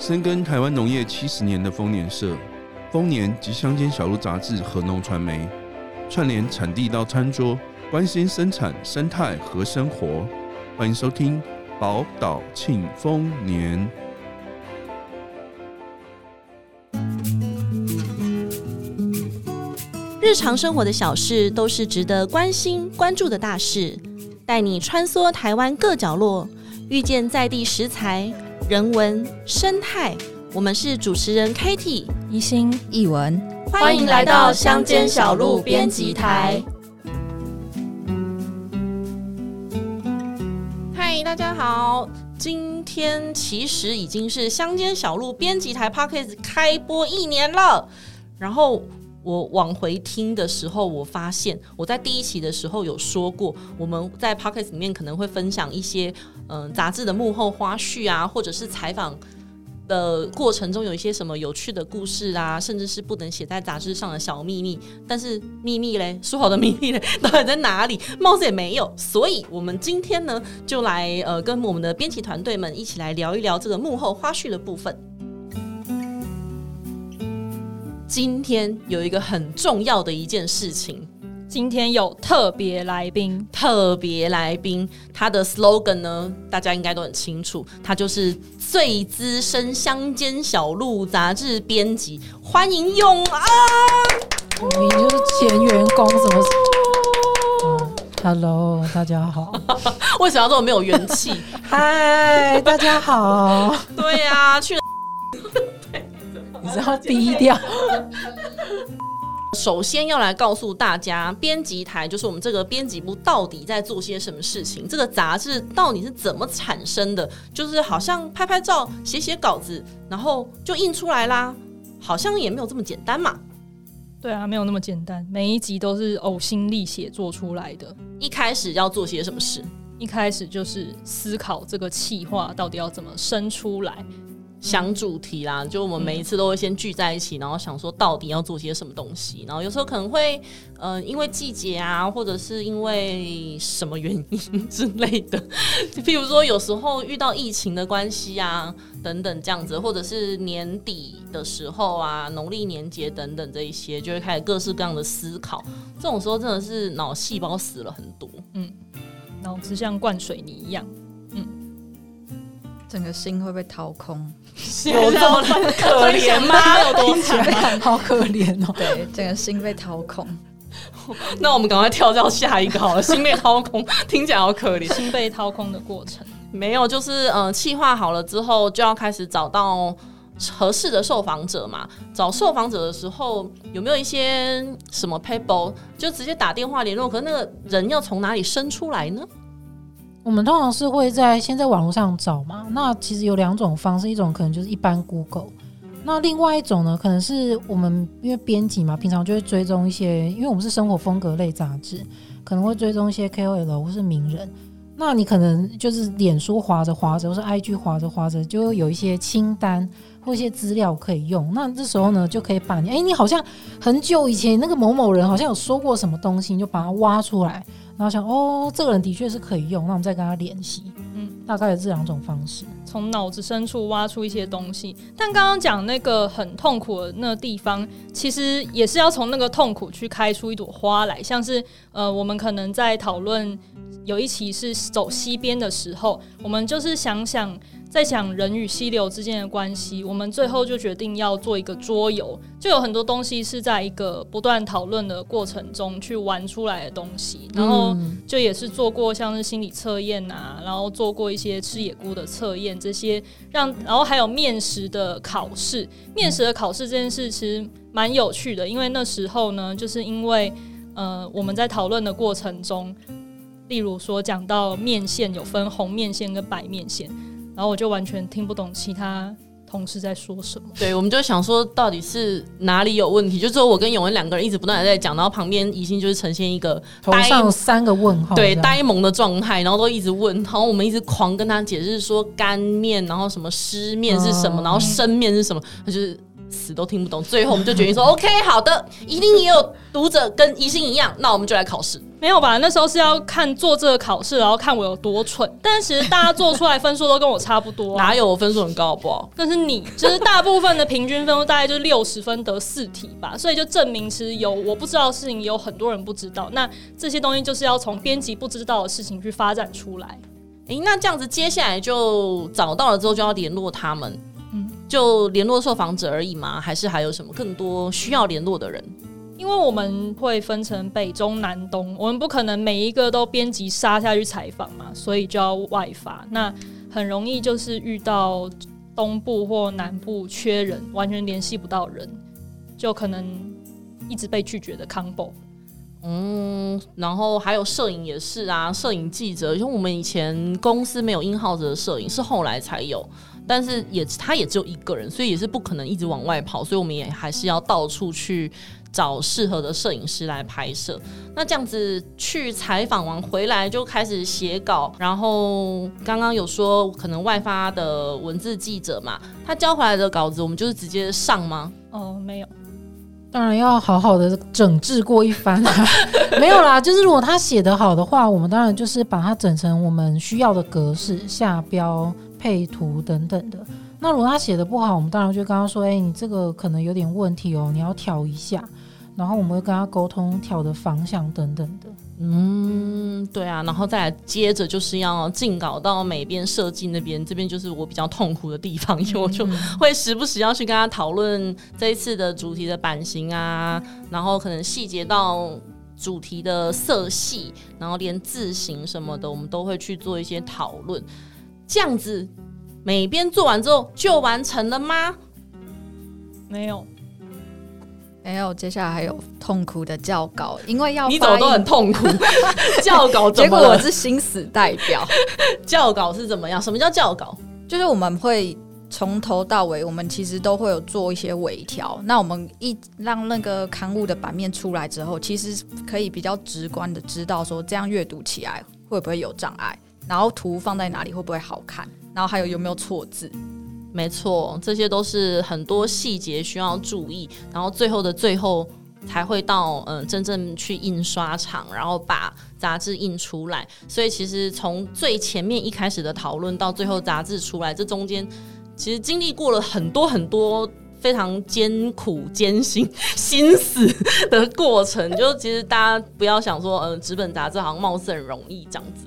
深耕台湾农业七十年的丰年社、丰年及乡间小路杂志和农传媒，串联产地到餐桌，关心生产生态和生活。欢迎收听宝岛庆丰年。日常生活的小事都是值得关心关注的大事，带你穿梭台湾各角落，遇见在地食材。人文生态，我们是主持人 Katie、一心、一文，欢迎来到乡间小路编辑台。嗨，大家好，今天其实已经是乡间小路编辑台 Podcast 开播一年了，然后。我往回听的时候，我发现我在第一期的时候有说过，我们在 Podcast 里面可能会分享一些嗯杂志的幕后花絮啊，或者是采访的过程中有一些什么有趣的故事啊，甚至是不能写在杂志上的小秘密。但是秘密嘞，说好的秘密嘞，到底在哪里？貌似也没有。所以，我们今天呢，就来呃跟我们的编辑团队们一起来聊一聊这个幕后花絮的部分。今天有一个很重要的一件事情，今天有特别来宾，特别来宾，他的 slogan 呢，大家应该都很清楚，他就是最资深乡间小路杂志编辑，欢迎永安。你就是前员工，什么、嗯、？Hello，大家好。为什么要这么没有元气？嗨，大家好。对呀、啊，去。你知道低调。首先要来告诉大家，编辑台就是我们这个编辑部到底在做些什么事情。这个杂志到底是怎么产生的？就是好像拍拍照、写写稿子，然后就印出来啦。好像也没有这么简单嘛。对啊，没有那么简单。每一集都是呕心沥血做出来的。一开始要做些什么事？一开始就是思考这个企划到底要怎么生出来。想主题啦，就我们每一次都会先聚在一起，然后想说到底要做些什么东西。然后有时候可能会，呃，因为季节啊，或者是因为什么原因之类的，譬如说有时候遇到疫情的关系啊，等等这样子，或者是年底的时候啊，农历年节等等这一些，就会开始各式各样的思考。这种时候真的是脑细胞死了很多，嗯，脑子像灌水泥一样，嗯，整个心会被掏空。有这么可怜吗？有多惨？好可怜哦！对，整个心被掏空。那我们赶快跳到下一个好了。心被掏空，听起来好可怜。心被掏空的过程没有，就是呃，企划好了之后，就要开始找到合适的受访者嘛。找受访者的时候，有没有一些什么 paper？就直接打电话联络。可是那个人要从哪里生出来呢？我们通常是会在先在网络上找嘛，那其实有两种方式，一种可能就是一般 Google，那另外一种呢，可能是我们因为编辑嘛，平常就会追踪一些，因为我们是生活风格类杂志，可能会追踪一些 KOL 或是名人，那你可能就是脸书划着划着，或是 IG 划着划着，就有一些清单或一些资料可以用，那这时候呢，就可以把你，哎，你好像很久以前那个某某人好像有说过什么东西，你就把它挖出来。然后想哦，这个人的确是可以用，那我们再跟他联系。嗯，大概有这两种方式，从脑子深处挖出一些东西。但刚刚讲那个很痛苦的那个地方，其实也是要从那个痛苦去开出一朵花来。像是呃，我们可能在讨论有一期是走西边的时候，我们就是想想。在讲人与溪流之间的关系，我们最后就决定要做一个桌游，就有很多东西是在一个不断讨论的过程中去玩出来的东西，然后就也是做过像是心理测验啊，然后做过一些吃野菇的测验，这些让，然后还有面食的考试，面食的考试这件事其实蛮有趣的，因为那时候呢，就是因为呃我们在讨论的过程中，例如说讲到面线有分红面线跟白面线。然后我就完全听不懂其他同事在说什么。对，我们就想说到底是哪里有问题，就只有我跟永恩两个人一直不断的在讲，然后旁边宜兴就是呈现一个头上三个问号，对，呆萌的状态，然后都一直问，然后我们一直狂跟他解释说干面，然后什么湿面是什么，嗯、然后生面是什么，他就是死都听不懂。最后我们就决定说，OK，好的，一定也有读者跟疑心一样，那我们就来考试。没有吧？那时候是要看做这个考试，然后看我有多蠢。但其实大家做出来分数都跟我差不多，啊，哪有我分数很高好不好？但是你就是大部分的平均分数大概就是六十分得四题吧，所以就证明其实有我不知道的事情，有很多人不知道。那这些东西就是要从编辑不知道的事情去发展出来。诶、欸，那这样子接下来就找到了之后就要联络他们，嗯，就联络受访者而已吗？还是还有什么更多需要联络的人？因为我们会分成北中南东，我们不可能每一个都编辑杀下去采访嘛，所以就要外发。那很容易就是遇到东部或南部缺人，完全联系不到人，就可能一直被拒绝的 combo。嗯，然后还有摄影也是啊，摄影记者，因为我们以前公司没有硬号子的摄影，是后来才有，但是也他也只有一个人，所以也是不可能一直往外跑，所以我们也还是要到处去。找适合的摄影师来拍摄，那这样子去采访完回来就开始写稿，然后刚刚有说可能外发的文字记者嘛，他交回来的稿子我们就是直接上吗？哦，没有，当然要好好的整治过一番，没有啦，就是如果他写得好的话，我们当然就是把它整成我们需要的格式，下标、配图等等的。那如果他写的不好，我们当然就跟他说，哎，你这个可能有点问题哦，你要调一下。然后我们会跟他沟通调的方向等等的，嗯，对啊，然后再来接着就是要进稿到美编设计那边，这边就是我比较痛苦的地方，因为我就会时不时要去跟他讨论这一次的主题的版型啊，然后可能细节到主题的色系，然后连字形什么的，我们都会去做一些讨论。这样子每边做完之后就完成了吗？没有。没有，接下来还有痛苦的校稿，因为要你走都很痛苦。校稿，结果我是新死代表。校稿是怎么样？什么叫校稿？就是我们会从头到尾，我们其实都会有做一些微调。那我们一让那个刊物的版面出来之后，其实可以比较直观的知道说这样阅读起来会不会有障碍，然后图放在哪里会不会好看，然后还有有没有错字。没错，这些都是很多细节需要注意，然后最后的最后才会到嗯、真正去印刷厂，然后把杂志印出来。所以其实从最前面一开始的讨论到最后杂志出来，这中间其实经历过了很多很多非常艰苦艰辛心死的过程。就其实大家不要想说，嗯、纸本杂志好像貌似很容易这样子。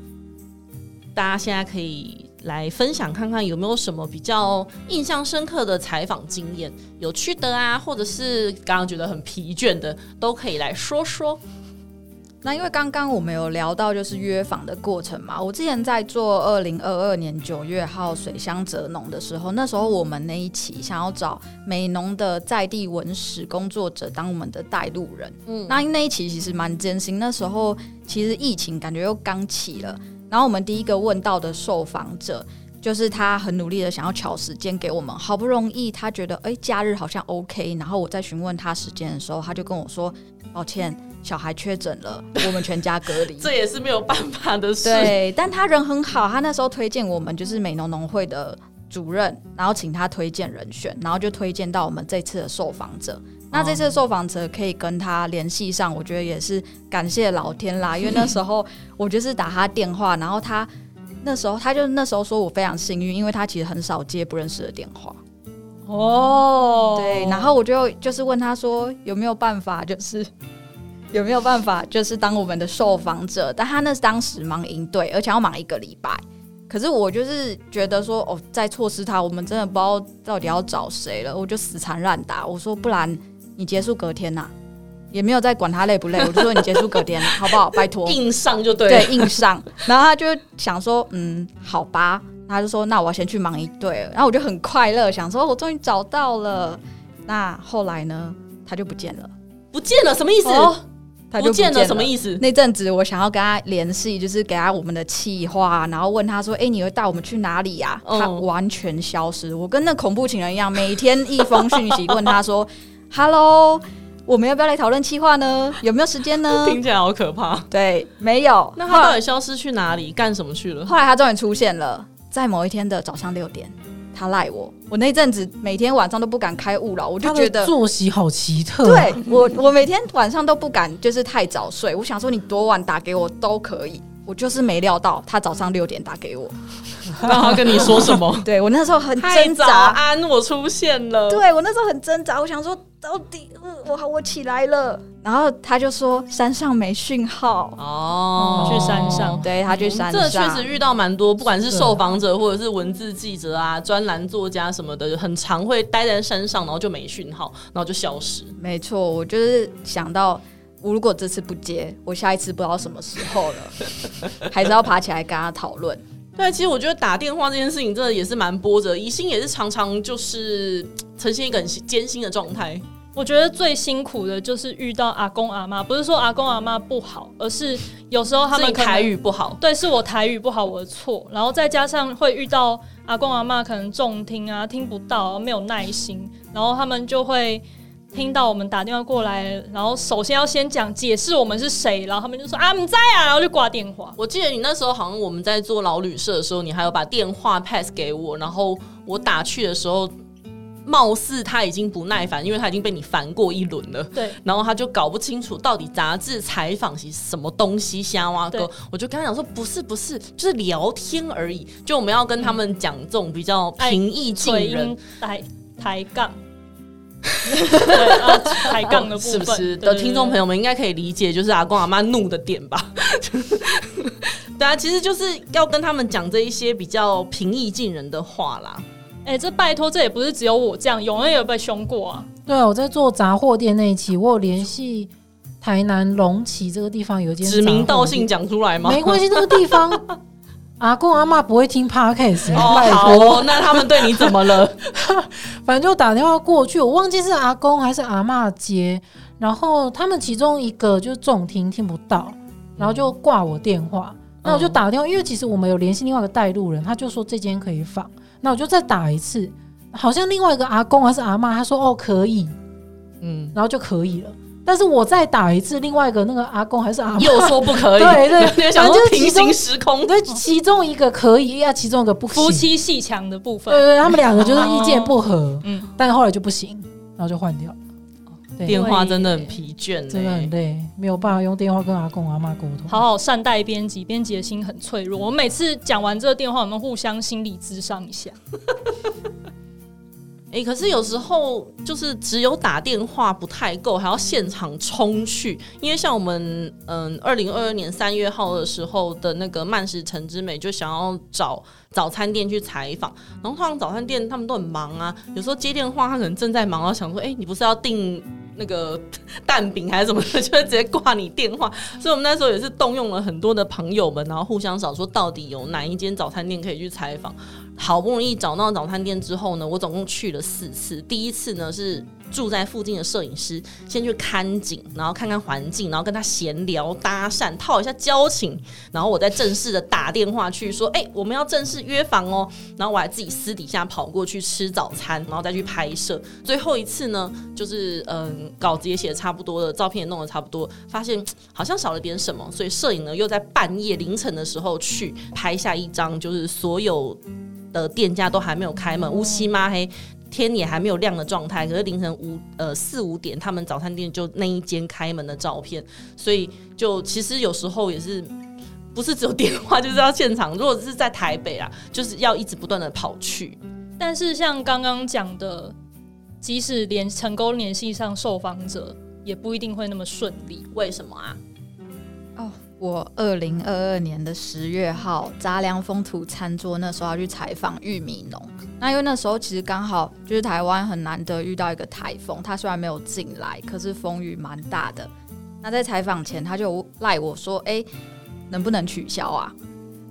大家现在可以。来分享看看有没有什么比较印象深刻的采访经验，有趣的啊，或者是刚刚觉得很疲倦的，都可以来说说。那因为刚刚我们有聊到就是约访的过程嘛，我之前在做二零二二年九月号水乡泽农的时候，那时候我们那一期想要找美农的在地文史工作者当我们的带路人，嗯，那那一期其实蛮艰辛，那时候其实疫情感觉又刚起了。然后我们第一个问到的受访者，就是他很努力的想要巧时间给我们，好不容易他觉得哎假日好像 OK，然后我在询问他时间的时候，他就跟我说抱歉，小孩确诊了，我们全家隔离。这也是没有办法的事。对，但他人很好，他那时候推荐我们就是美农农会的主任，然后请他推荐人选，然后就推荐到我们这次的受访者。那这次受访者可以跟他联系上，我觉得也是感谢老天啦，因为那时候 我就是打他电话，然后他那时候他就那时候说我非常幸运，因为他其实很少接不认识的电话。哦，对，然后我就就是问他说有没有办法，就是有没有办法，就是当我们的受访者，但他那是当时忙营队，而且要忙一个礼拜。可是我就是觉得说哦，再错失他，我们真的不知道到底要找谁了，我就死缠烂打，我说不然。你结束隔天呐、啊，也没有再管他累不累，我就说你结束隔天好不好？拜托，硬上就对，对，硬上。然后他就想说，嗯，好吧。他就说，那我要先去忙一队了。然后我就很快乐，想说我终于找到了。那后来呢，他就不见了，不见了，什么意思？哦、他就不见了，什么意思？那阵子我想要跟他联系，就是给他我们的企划，然后问他说，哎、欸，你会带我们去哪里呀、啊？他完全消失，我跟那恐怖情人一样，每天一封讯息 问他说。Hello，我们要不要来讨论企划呢？有没有时间呢？听起来好可怕。对，没有。那他到底消失去哪里？干什么去了？后来他终于出现了，在某一天的早上六点。他赖我，我那阵子每天晚上都不敢开勿扰，我就觉得作息好奇特。对我，我每天晚上都不敢，就是太早睡。我想说，你多晚打给我都可以。我就是没料到他早上六点打给我，然后跟你说什么？对我那时候很挣扎。早安，我出现了。对我那时候很挣扎，我想说到底，我好，我起来了。然后他就说山上没讯号哦，去山上。对他去山上，这确实遇到蛮多，不管是受访者或者是文字记者啊、专栏作家什么的，很常会待在山上，然后就没讯号，然后就消失。没错，我就是想到。我如果这次不接，我下一次不知道什么时候了，还是要爬起来跟他讨论。对，其实我觉得打电话这件事情真的也是蛮波折，疑心也是常常就是呈现一个很艰辛的状态。我觉得最辛苦的就是遇到阿公阿妈，不是说阿公阿妈不好，而是有时候他们台语不好。对，是我台语不好，我的错。然后再加上会遇到阿公阿妈可能重听啊，听不到，没有耐心，然后他们就会。听到我们打电话过来，然后首先要先讲解释我们是谁，然后他们就说啊，不在啊，然后就挂电话。我记得你那时候好像我们在做老旅社的时候，你还有把电话 pass 给我，然后我打去的时候，貌似他已经不耐烦，因为他已经被你烦过一轮了。对，然后他就搞不清楚到底杂志采访是什么东西，瞎挖沟。我就跟他讲说，不是不是，就是聊天而已。就我们要跟他们讲这种比较平易近人、抬抬杠。对啊，抬杠的部分，是不是的听众朋友们应该可以理解，就是阿公阿妈怒的点吧？对啊，其实就是要跟他们讲这一些比较平易近人的话啦。哎、欸，这拜托，这也不是只有我这样，永远有被凶过啊。对啊，我在做杂货店那一期，我有联系台南龙崎这个地方有一间，指名道姓讲出来吗？没关系，这个地方。阿公阿妈不会听 Podcast 哦，好哦，那他们对你怎么了？反正就打电话过去，我忘记是阿公还是阿妈接，然后他们其中一个就重听听不到，然后就挂我电话，那我就打电话，因为其实我们有联系另外一个带路人，他就说这间可以放，那我就再打一次，好像另外一个阿公还是阿妈，他说哦可以，嗯，然后就可以了。但是我再打一次，另外一个那个阿公还是阿妈又说不可以，对 对，反正就是平行时空，对，其中一个可以，呀，其中一个不行。夫妻戏强的部分，对对，他们两个就是意见不合，嗯，但后来就不行，然后就换掉。电话真的很疲倦，真的很累，没有办法用电话跟阿公阿妈沟通。好好善待编辑，编辑的心很脆弱。我们每次讲完这个电话，我们互相心理咨商一下。哎、可是有时候就是只有打电话不太够，还要现场冲去。因为像我们，嗯，二零二二年三月号的时候的那个慢食城之美，就想要找早餐店去采访。然后通常早餐店他们都很忙啊，有时候接电话他可能正在忙，然后想说，哎、你不是要订那个蛋饼还是什么的，就会直接挂你电话。所以我们那时候也是动用了很多的朋友们，然后互相找说到底有哪一间早餐店可以去采访。好不容易找到早餐店之后呢，我总共去了四次。第一次呢是住在附近的摄影师先去看景，然后看看环境，然后跟他闲聊搭讪，套一下交情。然后我再正式的打电话去说：“哎、我们要正式约房哦。”然后我还自己私底下跑过去吃早餐，然后再去拍摄。最后一次呢，就是嗯，稿子也写的差不多了，照片也弄得差不多，发现好像少了点什么，所以摄影呢又在半夜凌晨的时候去拍下一张，就是所有。的店家都还没有开门，乌漆嘛黑，天也还没有亮的状态。可是凌晨五呃四五点，他们早餐店就那一间开门的照片，所以就其实有时候也是不是只有电话，就是要现场。如果是在台北啊，就是要一直不断的跑去。但是像刚刚讲的，即使连成功联系上受访者，也不一定会那么顺利。为什么啊？我二零二二年的十月号，杂粮风土餐桌那时候要去采访玉米农。那因为那时候其实刚好就是台湾很难得遇到一个台风，它虽然没有进来，可是风雨蛮大的。那在采访前，他就赖我说：“哎、能不能取消啊？”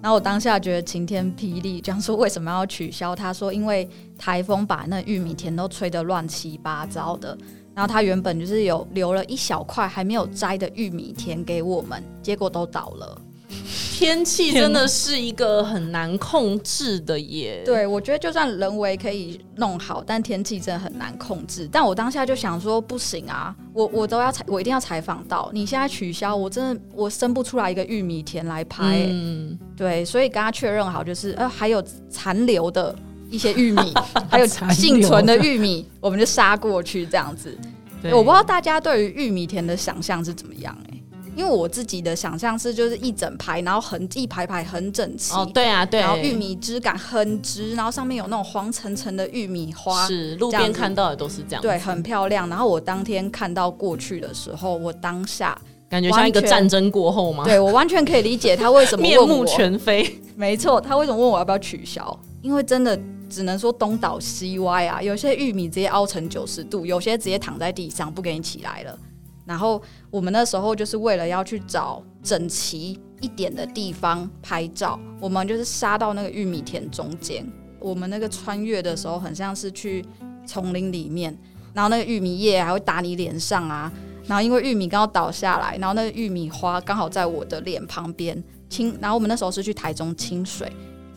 然后我当下觉得晴天霹雳，讲说为什么要取消？他说：“因为台风把那玉米田都吹得乱七八糟的。”然后他原本就是有留了一小块还没有摘的玉米田给我们，结果都倒了。天气真的是一个很难控制的耶。对，我觉得就算人为可以弄好，但天气真的很难控制。但我当下就想说，不行啊，我我都要采，我一定要采访到。你现在取消，我真的我生不出来一个玉米田来拍。嗯，对，所以跟他确认好，就是呃还有残留的。一些玉米，还有幸存的玉米，我们就杀过去这样子。对我不知道大家对于玉米田的想象是怎么样哎、欸，因为我自己的想象是就是一整排，然后很一排排很整齐。哦，对啊，对。然后玉米枝杆很直，然后上面有那种黄澄澄的玉米花。是，路边看到的都是这样。对，很漂亮。然后我当天看到过去的时候，我当下感觉像一个战争过后吗？对，我完全可以理解他为什么面目全非。没错，他为什么问我要不要取消？因为真的。只能说东倒西歪啊！有些玉米直接凹成九十度，有些直接躺在地上不给你起来了。然后我们那时候就是为了要去找整齐一点的地方拍照，我们就是杀到那个玉米田中间。我们那个穿越的时候，很像是去丛林里面，然后那个玉米叶还会打你脸上啊。然后因为玉米刚好倒下来，然后那个玉米花刚好在我的脸旁边清。然后我们那时候是去台中清水。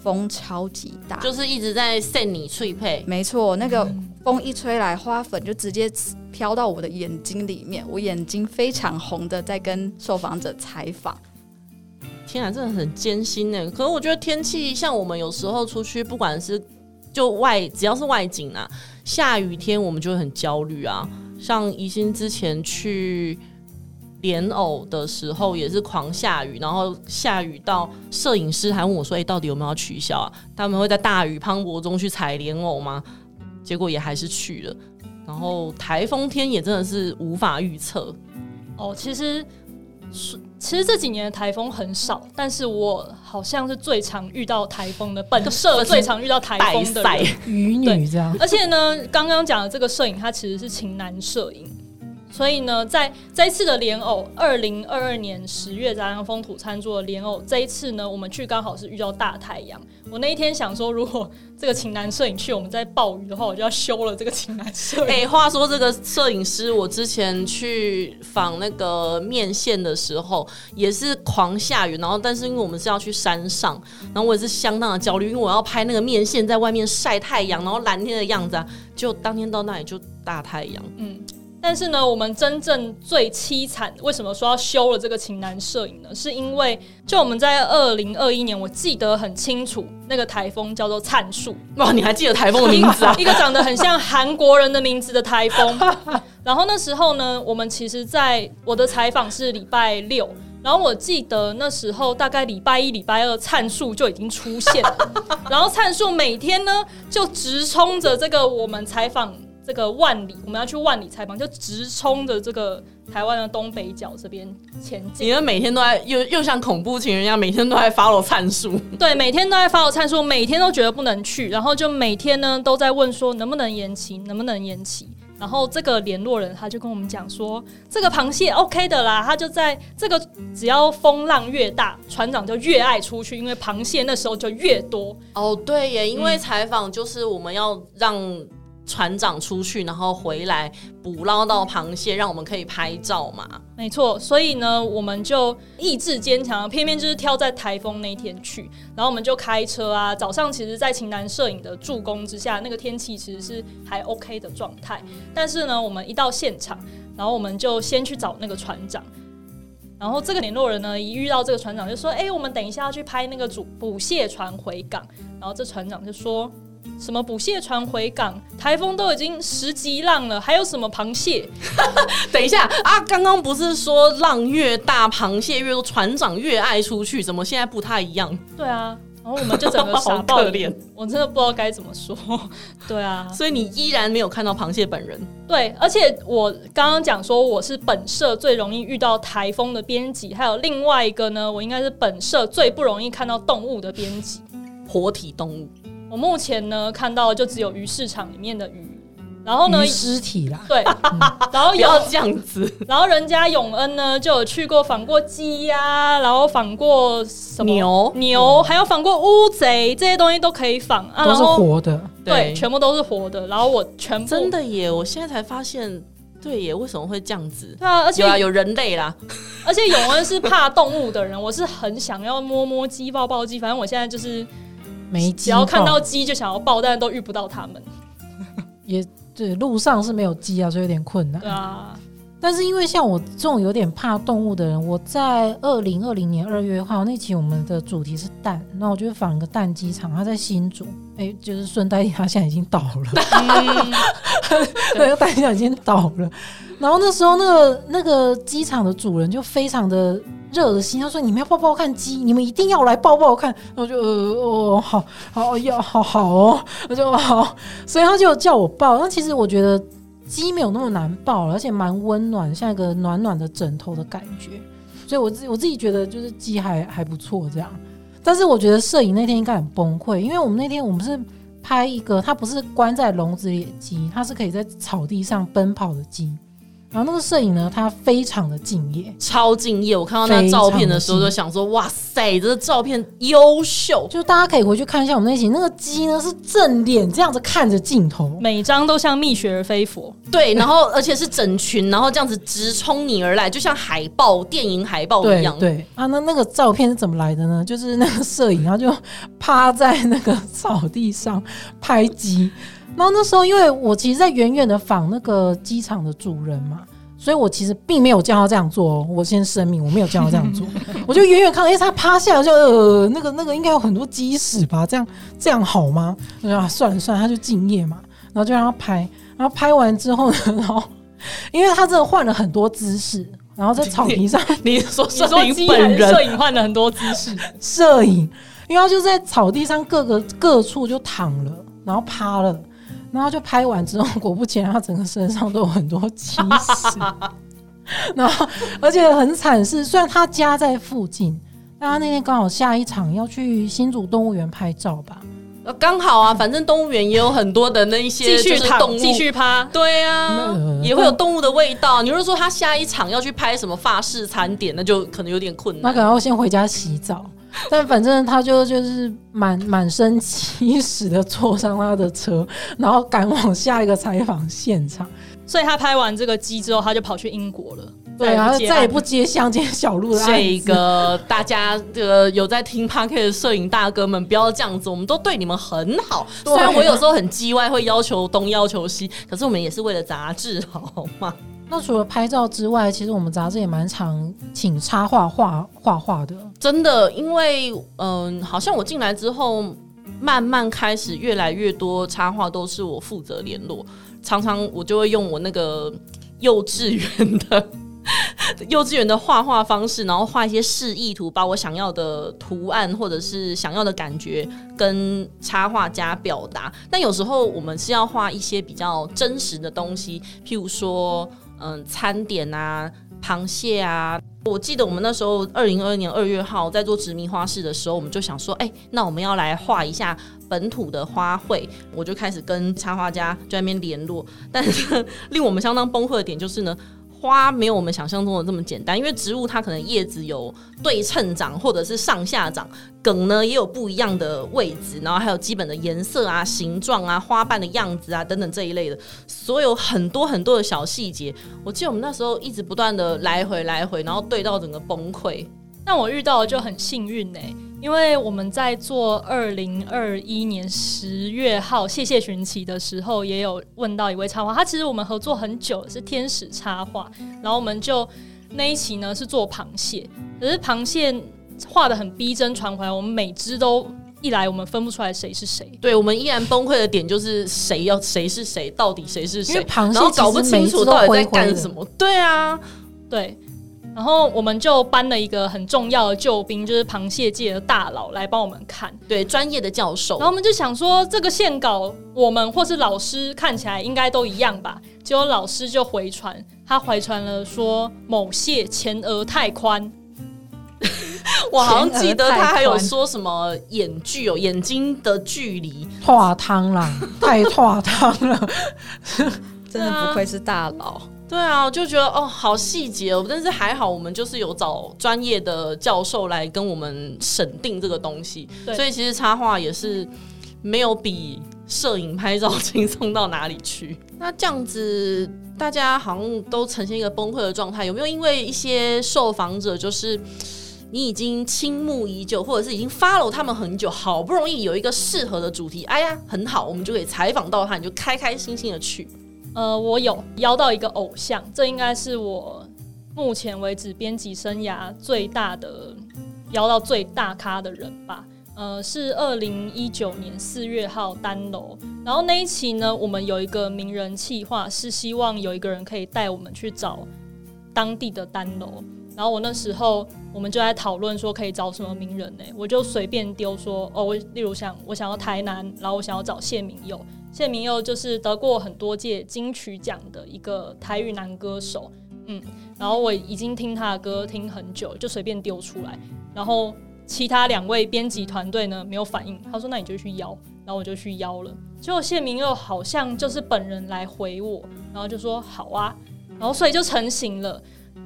风超级大，就是一直在扇你脆配。没错，那个风一吹来，花粉就直接飘到我的眼睛里面，我眼睛非常红的在跟受访者采访。天啊，真的很艰辛呢。可是我觉得天气像我们有时候出去，不管是就外，只要是外景啊，下雨天我们就会很焦虑啊。像宜兴之前去。莲藕的时候也是狂下雨，然后下雨到摄影师还问我说：“哎、欸，到底有没有要取消啊？他们会在大雨磅礴中去采莲藕吗？”结果也还是去了。然后台风天也真的是无法预测。哦，其实其实这几年的台风很少，但是我好像是最常遇到台风的，本社最常遇到台风的人，雨女这样。而且呢，刚刚讲的这个摄影，它其实是情男摄影。所以呢，在这一次的莲藕，二零二二年十月杂粮风土餐桌的莲藕，这一次呢，我们去刚好是遇到大太阳。我那一天想说，如果这个晴男摄影去，我们在暴雨的话，我就要休了这个晴男摄影。哎、欸，话说这个摄影师，我之前去访那个面线的时候，也是狂下雨，然后但是因为我们是要去山上，然后我也是相当的焦虑，因为我要拍那个面线在外面晒太阳，然后蓝天的样子啊，就当天到那里就大太阳，嗯。但是呢，我们真正最凄惨，为什么说要修了这个情男摄影呢？是因为就我们在二零二一年，我记得很清楚，那个台风叫做灿树。哇，你还记得台风的名字啊？一个长得很像韩国人的名字的台风。然后那时候呢，我们其实在我的采访是礼拜六，然后我记得那时候大概礼拜一、礼拜二，灿树就已经出现了。然后灿树每天呢，就直冲着这个我们采访。这个万里，我们要去万里采访，就直冲着这个台湾的东北角这边前进。你们每天都在，又又像恐怖情人一样，每天都在 follow 灿数。对，每天都在 follow 灿数，每天都觉得不能去，然后就每天呢都在问说能不能延期，能不能延期。然后这个联络人他就跟我们讲说，这个螃蟹 OK 的啦，他就在这个只要风浪越大，船长就越爱出去，因为螃蟹那时候就越多。哦，对耶，因为采访就是我们要让。船长出去，然后回来捕捞到螃蟹，让我们可以拍照嘛。没错，所以呢，我们就意志坚强，偏偏就是挑在台风那天去。然后我们就开车啊，早上其实，在晴男摄影的助攻之下，那个天气其实是还 OK 的状态。但是呢，我们一到现场，然后我们就先去找那个船长。然后这个联络人呢，一遇到这个船长就说：“哎，我们等一下要去拍那个主捕蟹船回港。”然后这船长就说。什么捕蟹船回港？台风都已经十级浪了，还有什么螃蟹？等一下啊！刚刚不是说浪越大，螃蟹越多，船长越爱出去？怎么现在不太一样？对啊，然后我们就整个傻爆脸，我真的不知道该怎么说。对啊，所以你依然没有看到螃蟹本人。对，而且我刚刚讲说我是本社最容易遇到台风的编辑，还有另外一个呢，我应该是本社最不容易看到动物的编辑，活体动物。我目前呢看到就只有鱼市场里面的鱼，然后呢尸体啦，对，嗯、然后有要这样子，然后人家永恩呢就有去过访过鸡呀、啊，然后访过什么？牛。牛，嗯、还有访过乌贼，这些东西都可以访啊，都是活的，对，对，全部都是活的。然后我全部真的耶，我现在才发现，对耶，为什么会这样子？对啊，而且有啊，有人类啦，而且永恩是怕动物的人，我是很想要摸摸鸡、抱抱鸡，反正我现在就是。没，只要看到鸡就想要抱，但是都遇不到他们。也对，路上是没有鸡啊，所以有点困难。对啊，但是因为像我这种有点怕动物的人，我在二零二零年二月号那期我们的主题是蛋，那我就访一个蛋机场，他在新竹，哎、欸，就是顺带他现在已经倒了，那个蛋机场已经倒了。然后那时候那个那个机场的主人就非常的热心，他说：“你们要抱抱看鸡，你们一定要来抱抱看。”然后就呃哦，好好要好好哦，我就好，所以他就叫我抱。那其实我觉得。鸡没有那么难抱，而且蛮温暖，像一个暖暖的枕头的感觉，所以我自我自己觉得就是鸡还还不错这样。但是我觉得摄影那天应该很崩溃，因为我们那天我们是拍一个，它不是关在笼子里的鸡，它是可以在草地上奔跑的鸡。然后那个摄影呢，他非常的敬业，超敬业。我看到那照片的时候，就想说：哇塞，这个照片优秀！就大家可以回去看一下我们那集，那个鸡呢是正脸这样子看着镜头，每张都像蜜雪儿飞佛。对，然后而且是整群，然后这样子直冲你而来，就像海报、电影海报一样。对，对啊，那那个照片是怎么来的呢？就是那个摄影，然后就趴在那个草地上拍鸡。然后那时候，因为我其实，在远远的访那个机场的主人嘛，所以我其实并没有叫他这样做哦。我先声明，我没有叫他这样做，我就远远看，哎，他趴下来就呃，那个那个应该有很多鸡屎吧？这样这样好吗？我说啊，算了算了，他就敬业嘛，然后就让他拍。然后拍完之后呢，然后因为他真的换了很多姿势，然后在草坪上，你说摄影本人摄 影换了很多姿势，摄影，因为他就在草地上各个各处就躺了，然后趴了。然后就拍完之后，果不其然，他整个身上都有很多鸡屎。然后，而且很惨是，虽然他家在附近，但他那天刚好下一场要去新竹动物园拍照吧。呃，刚好啊，反正动物园也有很多的那一些继续动物，继续趴。对啊，也会有动物的味道。你如果说他下一场要去拍什么法式餐点，那就可能有点困难。那可能要先回家洗澡。但反正他就就是满满身鸡屎的坐上他的车，然后赶往下一个采访现场。所以他拍完这个鸡之后，他就跑去英国了。对啊，他再也不接乡间小路的案子。这个大家这个有在听 Podcast 的摄影大哥们，不要这样子，我们都对你们很好。虽然我有时候很叽歪，会要求东要求西，可是我们也是为了杂志，好吗？那除了拍照之外，其实我们杂志也蛮常请插画画画画的。真的，因为嗯、好像我进来之后，慢慢开始越来越多插画都是我负责联络，常常我就会用我那个幼稚园的幼稚园的画画方式，然后画一些示意图，把我想要的图案或者是想要的感觉跟插画家表达。但有时候我们是要画一些比较真实的东西，譬如说。嗯，餐点啊，螃蟹啊，我记得我们那时候二零二二年二月号在做殖民花市的时候，我们就想说，哎、那我们要来画一下本土的花卉，我就开始跟插画家在那边联络，但是 令我们相当崩溃的点就是呢。花没有我们想象中的这么简单，因为植物它可能叶子有对称长或者是上下长，梗呢也有不一样的位置，然后还有基本的颜色啊、形状啊、花瓣的样子啊等等这一类的，所有很多很多的小细节。我记得我们那时候一直不断的来回来回，然后对到整个崩溃。那我遇到的就很幸运呢、因为我们在做二零二一年十月号谢谢寻奇的时候，也有问到一位插画，他其实我们合作很久，是天使插画，然后我们就那一期呢是做螃蟹，可是螃蟹画的很逼真传回来，我们每只都一来我们分不出来谁是谁，对我们依然崩溃的点就是谁要谁是谁，到底谁是谁，螃蟹然后搞不清楚到底在干什么，对啊，对。然后我们就搬了一个很重要的救兵，就是螃蟹界的大佬来帮我们看，对，专业的教授。然后我们就想说，这个线稿我们或是老师看起来应该都一样吧？结果老师就回传，他回传了说某蟹前额太宽。我好像记得他还有说什么眼距哦，眼睛的距离，化汤啦，太化汤了，真的不愧是大佬。对啊，我就觉得哦，好细节哦，但是还好，我们就是有找专业的教授来跟我们审定这个东西，对所以其实插画也是没有比摄影拍照轻松到哪里去。那这样子，大家好像都呈现一个崩溃的状态，有没有因为一些受访者就是你已经倾慕已久，或者是已经 follow 他们很久，好不容易有一个适合的主题，哎呀，很好，我们就可以采访到他，你就开开心心的去。呃，我有邀到一个偶像，这应该是我目前为止编辑生涯最大的邀到最大咖的人吧。呃，是二零一九年四月号单楼，然后那一期呢，我们有一个名人企划，是希望有一个人可以带我们去找当地的单楼。然后我那时候我们就在讨论说可以找什么名人呢？我就随便丢说哦，我例如想我想要台南，然后我想要找谢明佑。谢明佑就是得过很多届金曲奖的一个台语男歌手，嗯，然后我已经听他的歌听很久，就随便丢出来，然后。其他两位编辑团队呢，没有反应，他说：“那你就去邀。”然后我就去邀了。结果谢明佑好像就是本人来回我，然后就说：“好啊。”然后所以就成型了。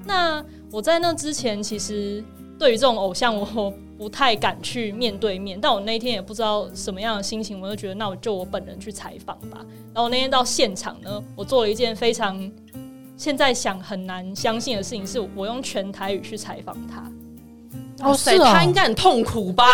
那我在那之前，其实对于这种偶像，我不太敢去面对面。但我那天也不知道什么样的心情，我就觉得那我就我本人去采访吧。然后那天到现场呢，我做了一件非常现在想很难相信的事情，是我用全台语去采访他。哦，塞，他应该很痛苦吧？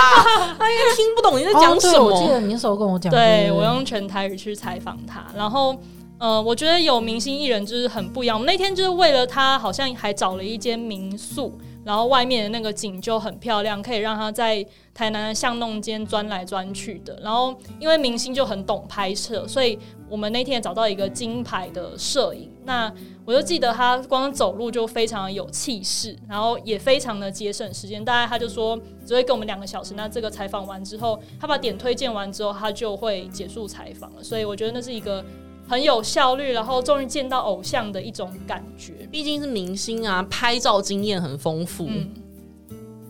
他应该听不懂你在讲什么。我记得你那时候跟我讲，对，我 用全台语去采访他，然后，呃，我觉得有明星艺人就是很不一样。我们那天就是为了他，好像还找了一间民宿。然后外面的那个景就很漂亮，可以让他在台南的巷弄间钻来钻去的。然后因为明星就很懂拍摄，所以我们那天也找到一个金牌的摄影。那我就记得他光走路就非常的有气势，然后也非常的节省时间。大概他就说只会给我们两个小时。那这个采访完之后，他把点推荐完之后，他就会结束采访了。所以我觉得那是一个。很有效率，然后终于见到偶像的一种感觉。毕竟是明星啊，拍照经验很丰富。嗯。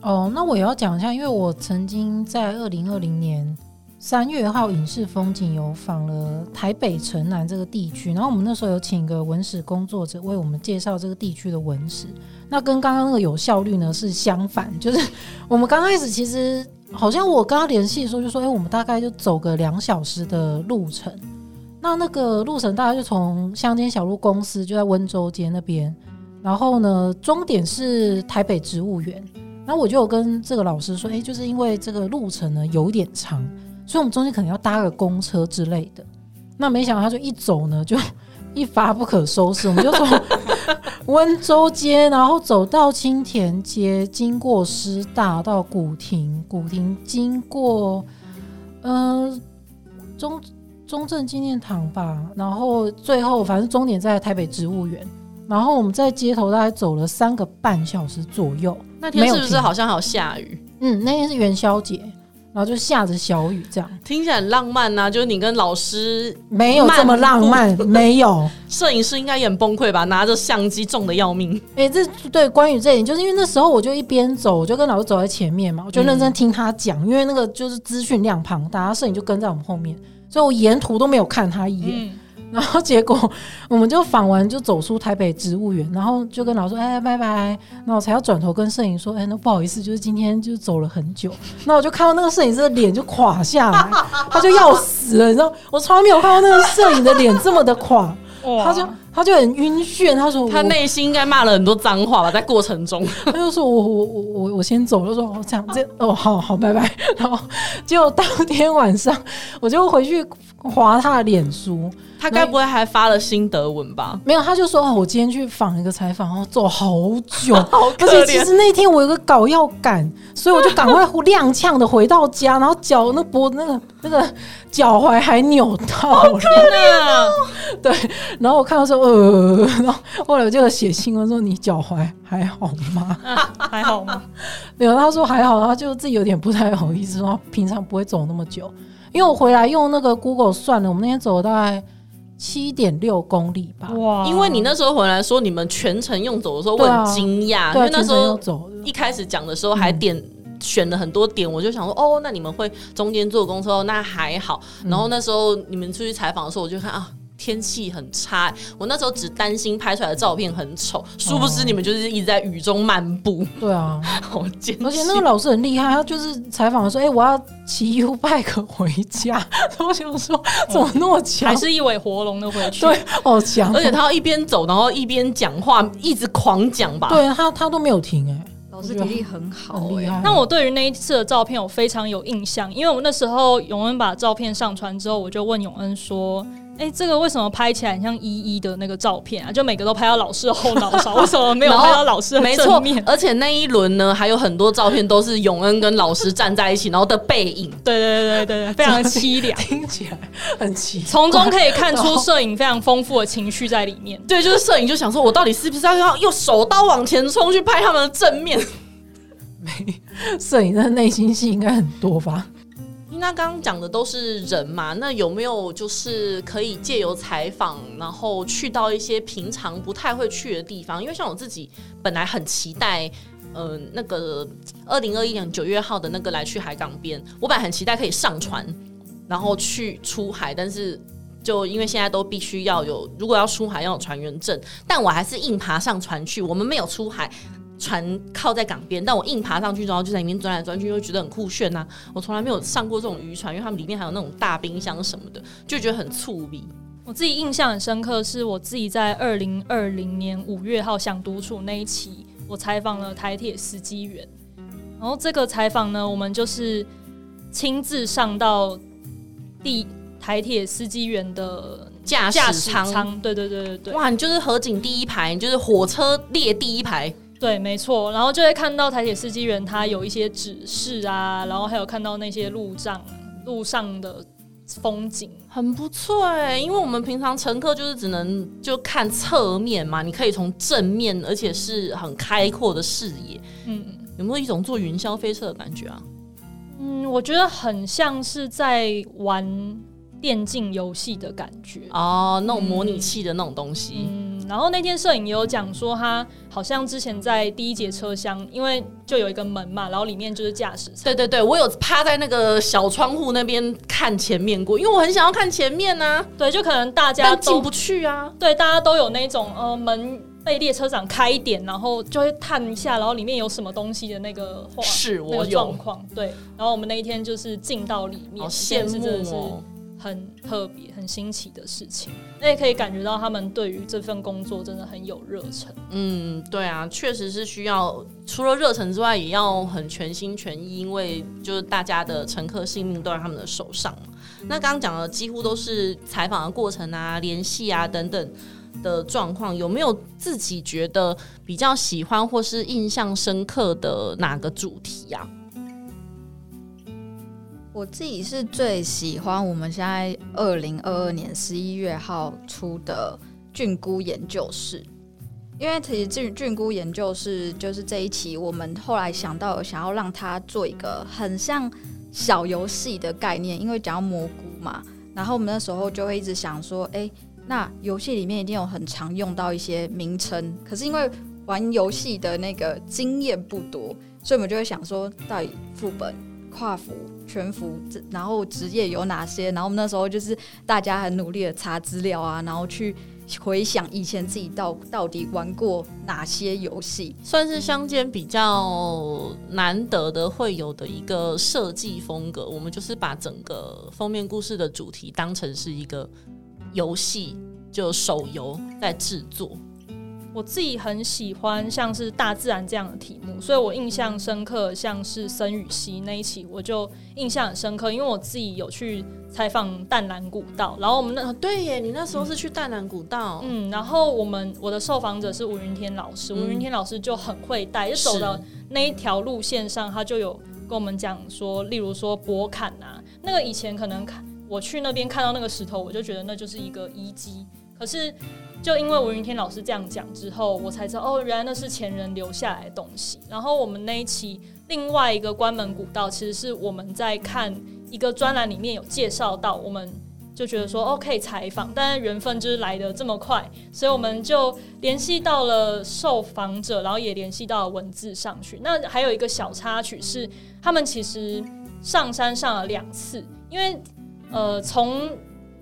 哦，那我也要讲一下，因为我曾经在二零二零年三月号影视风景有访了台北城南这个地区，然后我们那时候有请一个文史工作者为我们介绍这个地区的文史。那跟刚刚那个有效率呢是相反，就是我们刚开始其实好像我跟他联系的时候就说，哎，我们大概就走个两小时的路程。那那个路程大概就从乡间小路公司就在温州街那边，然后呢，终点是台北植物园。然后我就有跟这个老师说，哎，就是因为这个路程呢有点长，所以我们中间可能要搭个公车之类的。那没想到他就一走呢，就 一发不可收拾。我们就从 温州街，然后走到青田街，经过师大到古亭，古亭经过呃中。中正纪念堂吧，然后最后反正终点在台北植物园，然后我们在街头大概走了三个半小时左右。那天是不是好像还有下雨？嗯，那天是元宵节，然后就下着小雨，这样听起来很浪漫呐、啊。就是你跟老师没有这么浪漫，没有。摄影师应该也很崩溃吧？拿着相机重的要命。哎、欸，这对关于这一点，就是因为那时候我就一边走，我就跟老师走在前面嘛，我就认真听他讲，嗯、因为那个就是资讯量庞大，摄影就跟在我们后面。所以我沿途都没有看他一眼，嗯、然后结果我们就访完就走出台北植物园，然后就跟老师说：“哎，拜拜。”然后我才要转头跟摄影说：“哎，那不好意思，就是今天就走了很久。”那我就看到那个摄影师的脸就垮下来，他就要死了，你知道？我从来没有看到那个摄影的脸这么的垮，他就他就很晕眩。他说：“他内心应该骂了很多脏话吧，在过程中。”他就说：“我我我我我先走了。”说：“哦，这样这哦，好好拜拜。”然后结果当天晚上我就回去。划他的脸书，他该不会还发了心得文吧？没有，他就说：“哦，我今天去访一个采访，然后走好久，好可怜。而且其实那天我有个稿要赶，所以我就赶快踉跄的回到家，然后脚那脖那个那个脚踝还扭到了，对。然后我看到说，呃，然后后来我就写信问说：你脚踝还好吗？啊、还好吗？没有，他说还好，他就自己有点不太好意思说，平常不会走那么久。”因为我回来用那个 Google 算了，我们那天走了大概七点六公里吧。哇！因为你那时候回来说你们全程用走的时候，我很惊讶，啊、因为那时候一开始讲的时候还点选了很多点，我就想说哦，那你们会中间坐公车，那还好。然后那时候你们出去采访的时候，我就看啊。天气很差，我那时候只担心拍出来的照片很丑，殊不知你们就是一直在雨中漫步。对啊，好艰辛。而且那个老师很厉害，他就是采访说：“哎、欸，我要骑 U bike 回家。”我想说，怎么那么强？还是一尾活龙的回去？对，好强。而且他要一边走，然后一边讲话，一直狂讲吧。对他，他都没有停哎、欸。老师体力很好，很厉害。那我对于那一次的照片，我非常有印象，因为我那时候永恩把照片上传之后，我就问永恩说。哎、欸，这个为什么拍起来很像一一的那个照片啊？就每个都拍到老师的后脑勺，为什么没有拍到老师的正面？而且那一轮呢，还有很多照片都是永恩跟老师站在一起，然后的背影。对对对对对，非常凄凉，听起来很奇怪。从中可以看出摄影非常丰富的情绪在里面。对，就是摄影就想说，我到底是不是要要用手刀往前冲去拍他们的正面？没，摄影的内心戏应该很多吧？那刚刚讲的都是人嘛，那有没有就是可以借由采访，然后去到一些平常不太会去的地方？因为像我自己本来很期待，呃，那个二零二一年九月号的那个来去海港边，我本来很期待可以上船，然后去出海，但是就因为现在都必须要有，如果要出海要有船员证，但我还是硬爬上船去，我们没有出海。船靠在港边，但我硬爬上去，然后就在里面钻来钻去，又觉得很酷炫呐、啊。我从来没有上过这种渔船，因为他们里面还有那种大冰箱什么的，就觉得很粗鄙。我自己印象很深刻，是我自己在二零二零年五月号想独处那一期，我采访了台铁司机员。然后这个采访呢，我们就是亲自上到第台铁司机员的驾驶舱。对对对对对，哇，你就是河景第一排，你就是火车列第一排。对，没错，然后就会看到台铁司机员他有一些指示啊，然后还有看到那些路障、路上的风景，很不错哎。因为我们平常乘客就是只能就看侧面嘛，你可以从正面，而且是很开阔的视野。嗯，有没有一种坐云霄飞车的感觉啊？嗯，我觉得很像是在玩电竞游戏的感觉哦，那种模拟器的那种东西。嗯嗯然后那天摄影也有讲说，他好像之前在第一节车厢，因为就有一个门嘛，然后里面就是驾驶舱。对对对，我有趴在那个小窗户那边看前面过，因为我很想要看前面呐、啊。对，就可能大家进不去啊。对，大家都有那种呃门被列车长开一点，然后就会探一下，然后里面有什么东西的那个画是我有状况。对，然后我们那一天就是进到里面，好羡慕哦。很特别、很新奇的事情，那也可以感觉到他们对于这份工作真的很有热忱。嗯，对啊，确实是需要除了热忱之外，也要很全心全意，因为就是大家的乘客性命都在他们的手上。那刚刚讲的几乎都是采访的过程啊、联系啊等等的状况，有没有自己觉得比较喜欢或是印象深刻的哪个主题啊？我自己是最喜欢我们现在二零二二年十一月号出的菌菇研究室，因为其实菌菌菇研究室就是这一期，我们后来想到想要让它做一个很像小游戏的概念，因为讲到蘑菇嘛，然后我们那时候就会一直想说，哎，那游戏里面一定有很常用到一些名称，可是因为玩游戏的那个经验不多，所以我们就会想说，到底副本。跨服、全服，然后职业有哪些？然后那时候就是大家很努力的查资料啊，然后去回想以前自己到到底玩过哪些游戏，算是乡间比较难得的会有的一个设计风格。我们就是把整个封面故事的主题当成是一个游戏，就手游在制作。我自己很喜欢像是大自然这样的题目，所以我印象深刻。像是森与溪那一期，我就印象很深刻，因为我自己有去采访淡蓝古道。然后我们那对耶，你那时候是去淡蓝古道，嗯，然后我们我的受访者是吴云天老师，吴云天老师就很会带，就走到那一条路线上，他就有跟我们讲说，例如说博坎啊，那个以前可能看我去那边看到那个石头，我就觉得那就是一个遗迹，可是。就因为吴云天老师这样讲之后，我才知道哦，原来那是前人留下来的东西。然后我们那一期另外一个关门古道，其实是我们在看一个专栏里面有介绍到，我们就觉得说哦，可以采访，但是缘分就是来得这么快，所以我们就联系到了受访者，然后也联系到了文字上去。那还有一个小插曲是，他们其实上山上了两次，因为呃从。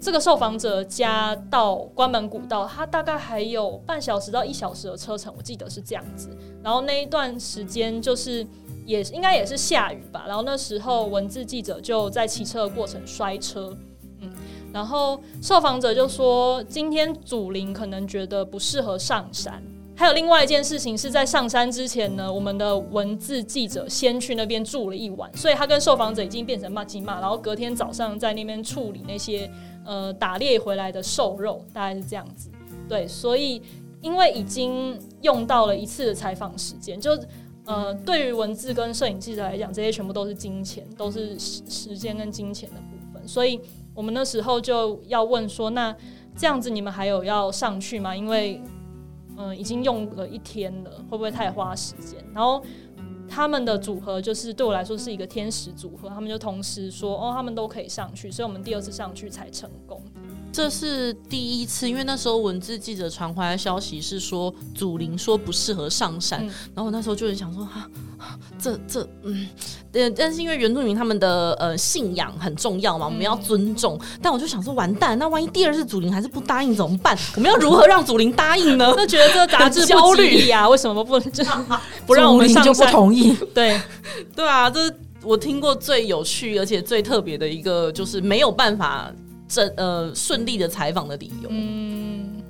这个受访者家到关门古道，他大概还有半小时到一小时的车程，我记得是这样子。然后那一段时间就是也应该也是下雨吧。然后那时候文字记者就在骑车的过程摔车，嗯，然后受访者就说今天祖灵可能觉得不适合上山，还有另外一件事情是在上山之前呢，我们的文字记者先去那边住了一晚，所以他跟受访者已经变成骂鸡骂，然后隔天早上在那边处理那些呃打猎回来的瘦肉，大概是这样子。对，所以因为已经用到了一次的采访时间，就呃对于文字跟摄影记者来讲，这些全部都是金钱，都是时时间跟金钱的部分，所以我们那时候就要问说，那这样子你们还有要上去吗？因为嗯，已经用了一天了，会不会太花时间？然后他们的组合就是对我来说是一个天使组合，他们就同时说哦，他们都可以上去，所以我们第二次上去才成功。这是第一次，因为那时候文字记者传回来的消息是说祖林说不适合上山，嗯、然后我那时候就很想说这这嗯，对，但是因为原住民他们的呃信仰很重要嘛，我们要尊重，嗯、但我就想说完蛋，那万一第二次祖林还是不答应怎么办？我们要如何让祖林答应呢？那觉得这个杂志焦虑呀？为什么不就 不让我们上山？就不同意？对对啊，这是我听过最有趣而且最特别的一个，就是没有办法。这呃顺利的采访的理由。嗯，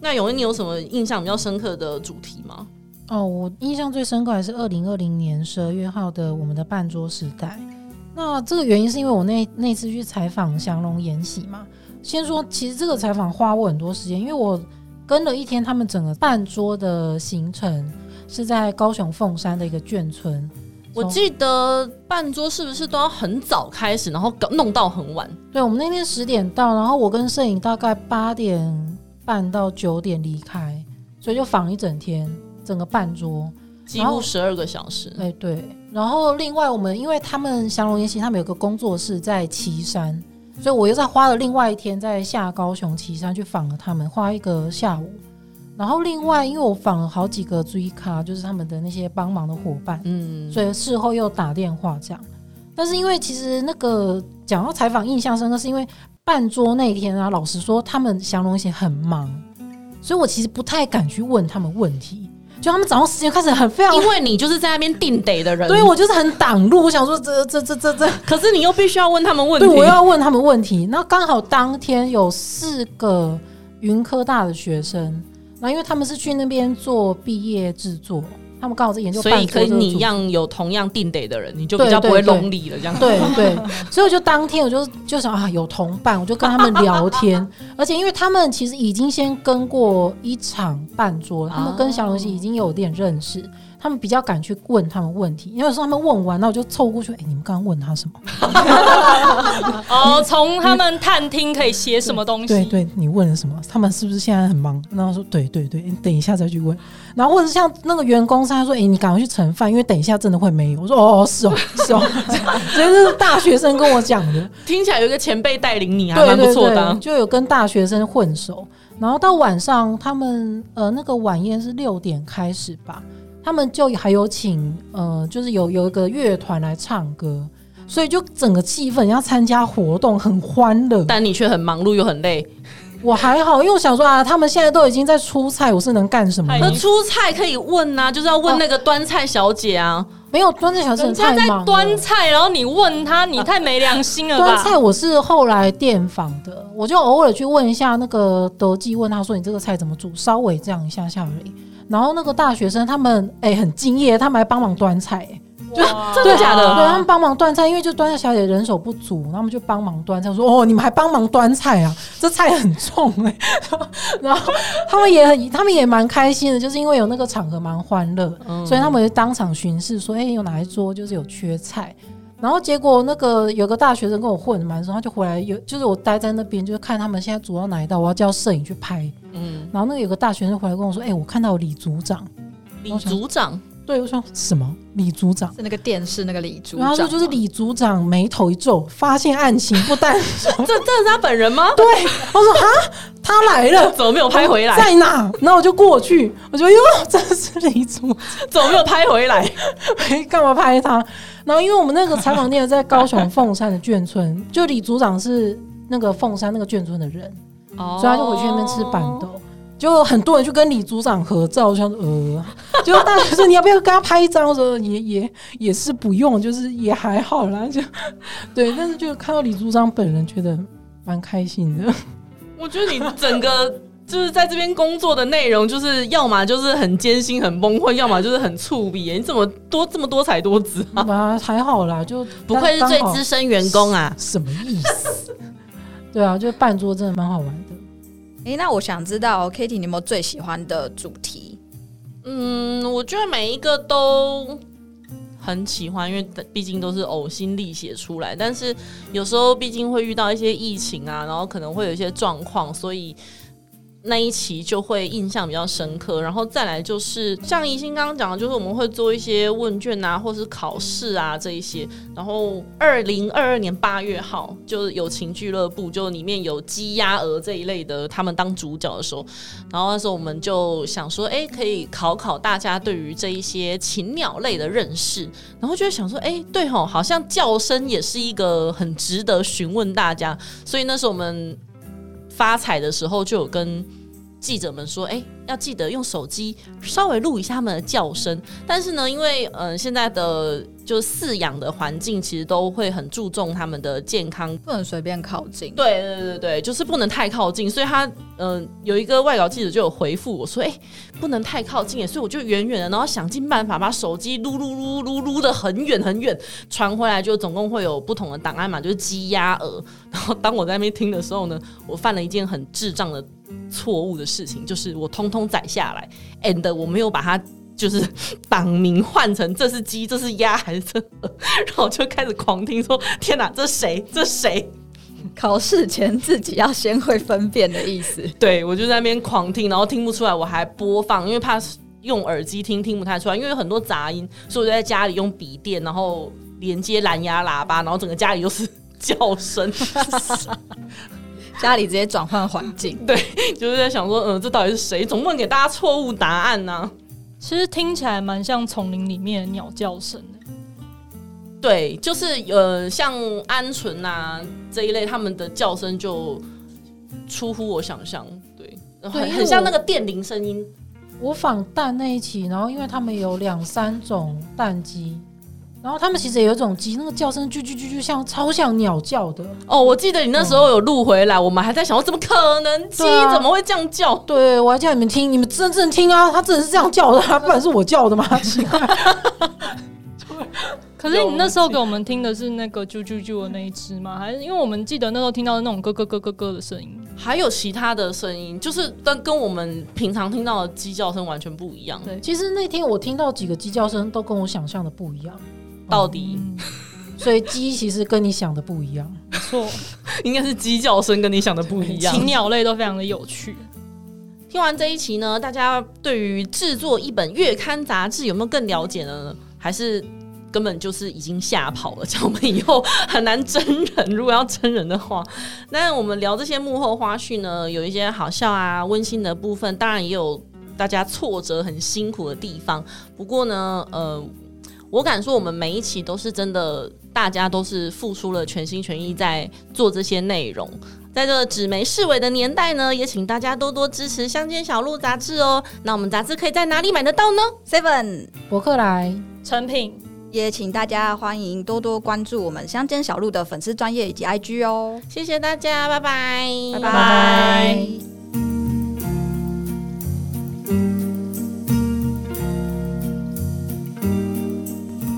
那永恩，你有什么印象比较深刻的主题吗？哦，我印象最深刻还是二零二零年十二月号的我们的半桌时代。那这个原因是因为我那那次去采访祥龙研习嘛。先说，其实这个采访花我很多时间，因为我跟了一天他们整个半桌的行程是在高雄凤山的一个眷村。我记得半桌是不是都要很早开始，然后搞弄到很晚？对，我们那天十点到，然后我跟摄影大概八点半到九点离开，所以就访一整天，整个半桌几乎十二个小时。哎，对。然后另外我们因为他们祥龙研习，他们有个工作室在岐山，所以我又再花了另外一天在下高雄岐山去访了他们，花一个下午。然后另外，因为我访了好几个追咖，就是他们的那些帮忙的伙伴，嗯，所以事后又打电话这样。但是因为其实那个讲到采访印象深刻，是因为办桌那天啊，老实说他们祥龙研习很忙，所以我其实不太敢去问他们问题。就他们早上时间开始很非常，因为你就是在那边定得的人，对，我就是很挡路。我想说这这这这这，可是你又必须要问他们问题，对，我要问他们问题。那刚好当天有四个云科大的学生。那因为他们是去那边做毕业制作，他们刚好在研究，所以你一样有同样定得的人，你就比较不会 lonely 了这样。对对，所以我就当天我就就想啊，有同伴，我就跟他们聊天，而且因为他们其实已经先跟过一场半桌，他们跟小龙西已经有点认识。他们比较敢去问他们问题，因为有时候他们问完，那我就凑过去。哎、欸，你们刚刚问他什么？哦，从他们探听可以写什么东西？对，对对，你问了什么？他们是不是现在很忙？然后说对对对，你等一下再去问。然后或者像那个员工，他说：“哎、欸，你赶快去盛饭，因为等一下真的会没有。”我说：“哦，是哦，是哦。”所以这是大学生跟我讲的，听起来有一个前辈带领你，还蛮不错的、啊。就有跟大学生混熟，然后到晚上，他们呃那个晚宴是六点开始吧。他们就还有请，呃，就是有有一个乐团来唱歌，所以就整个气氛要参加活动很欢乐，但你却很忙碌又很累。我还好，因为我想说啊，他们现在都已经在出菜，我是能干什么？那出菜可以问啊，就是要问那个端菜小姐啊。哦、没有端菜小姐很太忙了，端菜，然后你问他，你太没良心了吧？端菜我是后来电访的，我就偶尔去问一下那个德记，问他说你这个菜怎么煮，稍微这样一下下而已。然后那个大学生他们哎、欸、很敬业，他们还帮忙端菜、欸，就真的假的？对，他们帮忙端菜，因为就端菜小姐人手不足，他们就帮忙端菜。我说哦，你们还帮忙端菜啊？这菜很重哎、欸。然后他们也很，他们也蛮开心的，就是因为有那个场合蛮欢乐，嗯、所以他们就当场巡视说，哎、欸，有哪一桌就是有缺菜。然后结果那个有个大学生跟我混的蛮熟，他就回来有就是我待在那边，就是看他们现在组到哪一道，我要叫摄影去拍。嗯，然后那个有个大学生回来跟我说：“哎、欸，我看到李组长。”李组长，对，我说什么？李组长是那个电视那个李组长。然后他说就是李组长眉头一皱，发现案情不单，这这是他本人吗？对，我说啊，他来了，怎么没有拍回来？在哪？然后我就过去，我说哟，这是李组长，怎么没有拍回来？没干嘛拍他？然后，因为我们那个采访店在高雄凤山的眷村，就李组长是那个凤山那个眷村的人，哦、所以他就回去那边吃板豆，就很多人去跟李组长合照，像呃，就大学说你要不要跟他拍一张？我说也也也是不用，就是也还好啦，就对，但是就看到李组长本人，觉得蛮开心的。我觉得你整个就是在这边工作的内容，就是要么就是很艰辛、很崩溃，要么就是很触笔。你怎么多这么多才多姿啊？啊，还好啦，就不愧是最资深员工啊！什么意思？对啊，就办桌真的蛮好玩的。哎、那我想知道，Kitty，你有没有最喜欢的主题？嗯，我觉得每一个都很喜欢，因为毕竟都是呕心沥血出来。但是有时候毕竟会遇到一些疫情啊，然后可能会有一些状况，所以。那一期就会印象比较深刻，然后再来就是像宜兴刚刚讲的，就是我们会做一些问卷啊，或是考试啊这一些。然后二零二二年八月号，就是友情俱乐部，就里面有鸡鸭鹅这一类的，他们当主角的时候，然后那时候我们就想说，哎，可以考考大家对于这一些禽鸟类的认识，然后就会想说，哎，对吼，好像叫声也是一个很值得询问大家，所以那时候我们。发财的时候就有跟记者们说，哎、要记得用手机稍微录一下他们的叫声。但是呢，因为嗯、呃，现在的。就饲养的环境其实都会很注重他们的健康，不能随便靠近。对对对对，就是不能太靠近。所以他嗯、呃，有一个外稿记者就有回复我说，哎、欸，不能太靠近，所以我就远远的，然后想尽办法把手机撸撸撸撸撸的很远很远传回来，就总共会有不同的档案嘛，就是鸡鸭鹅。然后当我在那边听的时候呢，我犯了一件很智障的错误的事情，就是我通通载下来，and 我没有把它。就是 党名换成这是鸡，这是鸭还是这？然后我就开始狂听说：“天哪，这谁？这谁？”考试前自己要先会分辨的意思。对，我就在那边狂听，然后听不出来，我还播放，因为怕用耳机听听不太出来，因为有很多杂音，所以我就在家里用笔电，然后连接蓝牙喇叭，然后整个家里都是 叫声，家里直接转换环境。对，就是在想说，嗯，这到底是谁？总不能给大家错误答案呢、啊？其实听起来蛮像丛林里面的鸟叫声的，对，就是呃，像鹌鹑啊这一类，他们的叫声就出乎我想象，对，很很像那个电铃声音。我仿蛋那一期，然后因为他们有两三种蛋鸡。然后他们其实也有一种鸡，那个叫声啾啾啾啾，像超像鸟叫的。哦，我记得你那时候有录回来，嗯、我们还在想，我怎么可能鸡、啊、怎么会这样叫？对，我还叫你们听，你们真正听啊，它真的是这样叫的、啊，不然是我叫的吗？可是你那时候给我们听的是那个啾啾啾的那一只吗？还是因为我们记得那时候听到的那种咯咯咯咯咯的声音？还有其他的声音，就是跟跟我们平常听到的鸡叫声完全不一样。对，其实那天我听到几个鸡叫声都跟我想象的不一样。到底，嗯、所以鸡其实跟你想的不一样，没错，应该是鸡叫声跟你想的不一样。禽鸟类都非常的有趣。听完这一期呢，大家对于制作一本月刊杂志有没有更了解呢？还是根本就是已经吓跑了？这样我们以后很难真人。如果要真人的话，那我们聊这些幕后花絮呢，有一些好笑啊、温馨的部分，当然也有大家挫折、很辛苦的地方。不过呢，呃。我敢说，我们每一期都是真的，大家都是付出了全心全意在做这些内容。在这个纸媒式微的年代呢，也请大家多多支持《乡间小路》杂志哦。那我们杂志可以在哪里买得到呢？Seven 博客来成品，也请大家欢迎多多关注我们《乡间小路》的粉丝专业以及 IG 哦。谢谢大家，拜拜，拜拜。